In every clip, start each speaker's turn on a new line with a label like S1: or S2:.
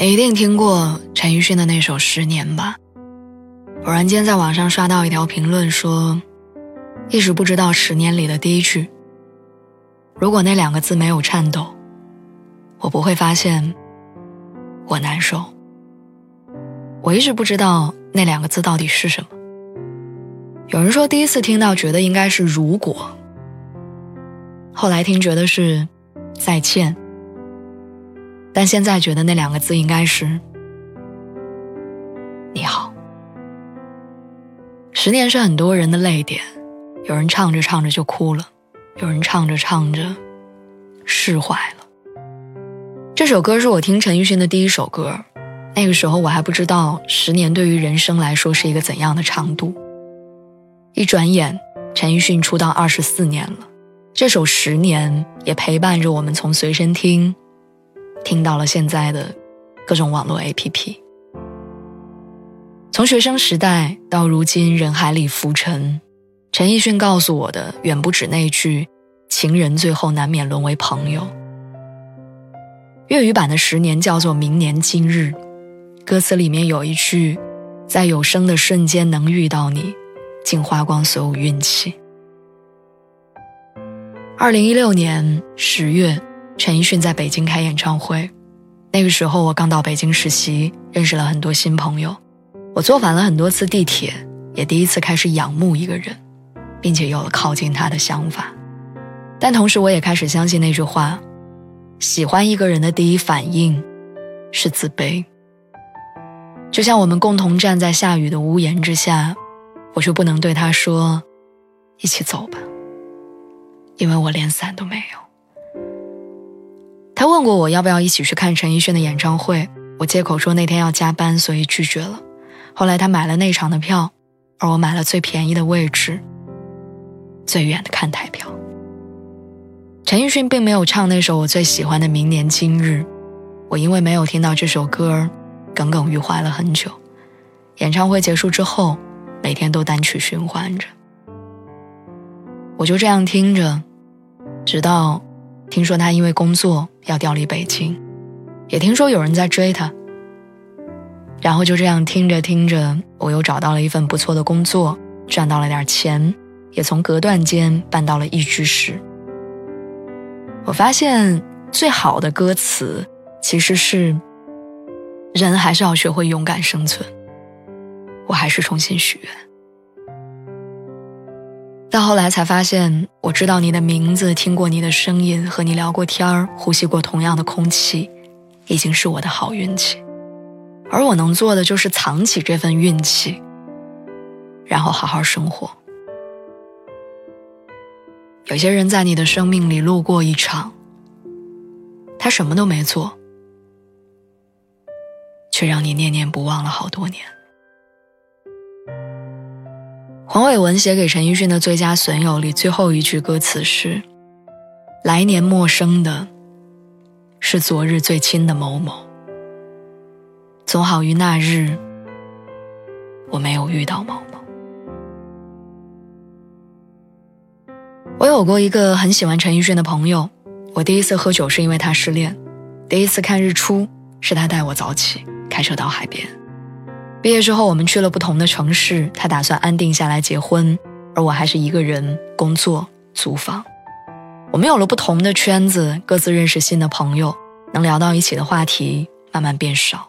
S1: 你一定听过陈奕迅的那首《十年》吧？偶然间在网上刷到一条评论说，一直不知道《十年》里的第一句，如果那两个字没有颤抖，我不会发现我难受。我一直不知道那两个字到底是什么。有人说第一次听到觉得应该是“如果”，后来听觉得是“再见”。但现在觉得那两个字应该是“你好”。十年是很多人的泪点，有人唱着唱着就哭了，有人唱着唱着释怀了。这首歌是我听陈奕迅的第一首歌，那个时候我还不知道十年对于人生来说是一个怎样的长度。一转眼，陈奕迅出道二十四年了，这首《十年》也陪伴着我们从随身听。听到了现在的各种网络 APP，从学生时代到如今人海里浮沉，陈奕迅告诉我的远不止那句“情人最后难免沦为朋友”。粤语版的《十年》叫做“明年今日”，歌词里面有一句：“在有生的瞬间能遇到你，竟花光所有运气。”二零一六年十月。陈奕迅在北京开演唱会，那个时候我刚到北京实习，认识了很多新朋友。我坐反了很多次地铁，也第一次开始仰慕一个人，并且有了靠近他的想法。但同时，我也开始相信那句话：喜欢一个人的第一反应是自卑。就像我们共同站在下雨的屋檐之下，我却不能对他说：“一起走吧”，因为我连伞都没有。他问过我要不要一起去看陈奕迅的演唱会，我借口说那天要加班，所以拒绝了。后来他买了内场的票，而我买了最便宜的位置，最远的看台票。陈奕迅并没有唱那首我最喜欢的《明年今日》，我因为没有听到这首歌，耿耿于怀了很久。演唱会结束之后，每天都单曲循环着，我就这样听着，直到。听说他因为工作要调离北京，也听说有人在追他。然后就这样听着听着，我又找到了一份不错的工作，赚到了点钱，也从隔断间搬到了一居室。我发现最好的歌词其实是：人还是要学会勇敢生存。我还是重新许愿。到后来才发现，我知道你的名字，听过你的声音，和你聊过天儿，呼吸过同样的空气，已经是我的好运气。而我能做的就是藏起这份运气，然后好好生活。有些人在你的生命里路过一场，他什么都没做，却让你念念不忘了好多年。黄伟文写给陈奕迅的《最佳损友》里最后一句歌词是：“来年陌生的，是昨日最亲的某某。总好于那日，我没有遇到某某。”我有过一个很喜欢陈奕迅的朋友，我第一次喝酒是因为他失恋，第一次看日出是他带我早起开车到海边。毕业之后，我们去了不同的城市。他打算安定下来结婚，而我还是一个人工作租房。我们有了不同的圈子，各自认识新的朋友，能聊到一起的话题慢慢变少。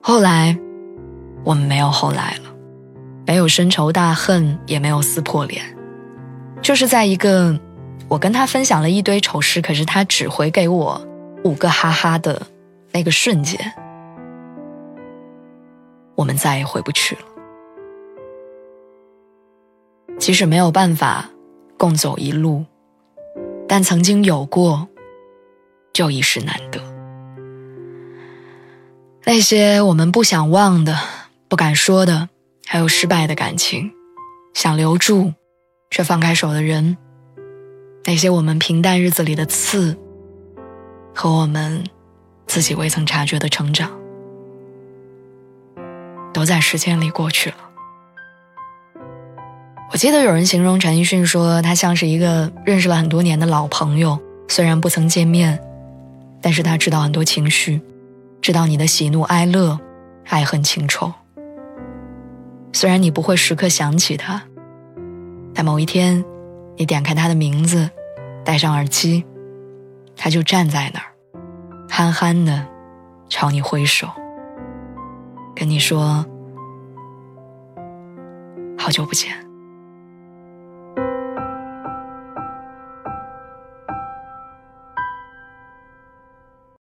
S1: 后来，我们没有后来了，没有深仇大恨，也没有撕破脸，就是在一个我跟他分享了一堆丑事，可是他只回给我五个哈哈的那个瞬间。我们再也回不去了。即使没有办法共走一路，但曾经有过，就一时难得。那些我们不想忘的、不敢说的，还有失败的感情，想留住却放开手的人，那些我们平淡日子里的刺，和我们自己未曾察觉的成长，都在时间里过去了。我记得有人形容陈奕迅说，他像是一个认识了很多年的老朋友，虽然不曾见面，但是他知道很多情绪。知道你的喜怒哀乐，爱恨情仇。虽然你不会时刻想起他，但某一天，你点开他的名字，戴上耳机，他就站在那儿，憨憨的朝你挥手，跟你说：“好久不见。”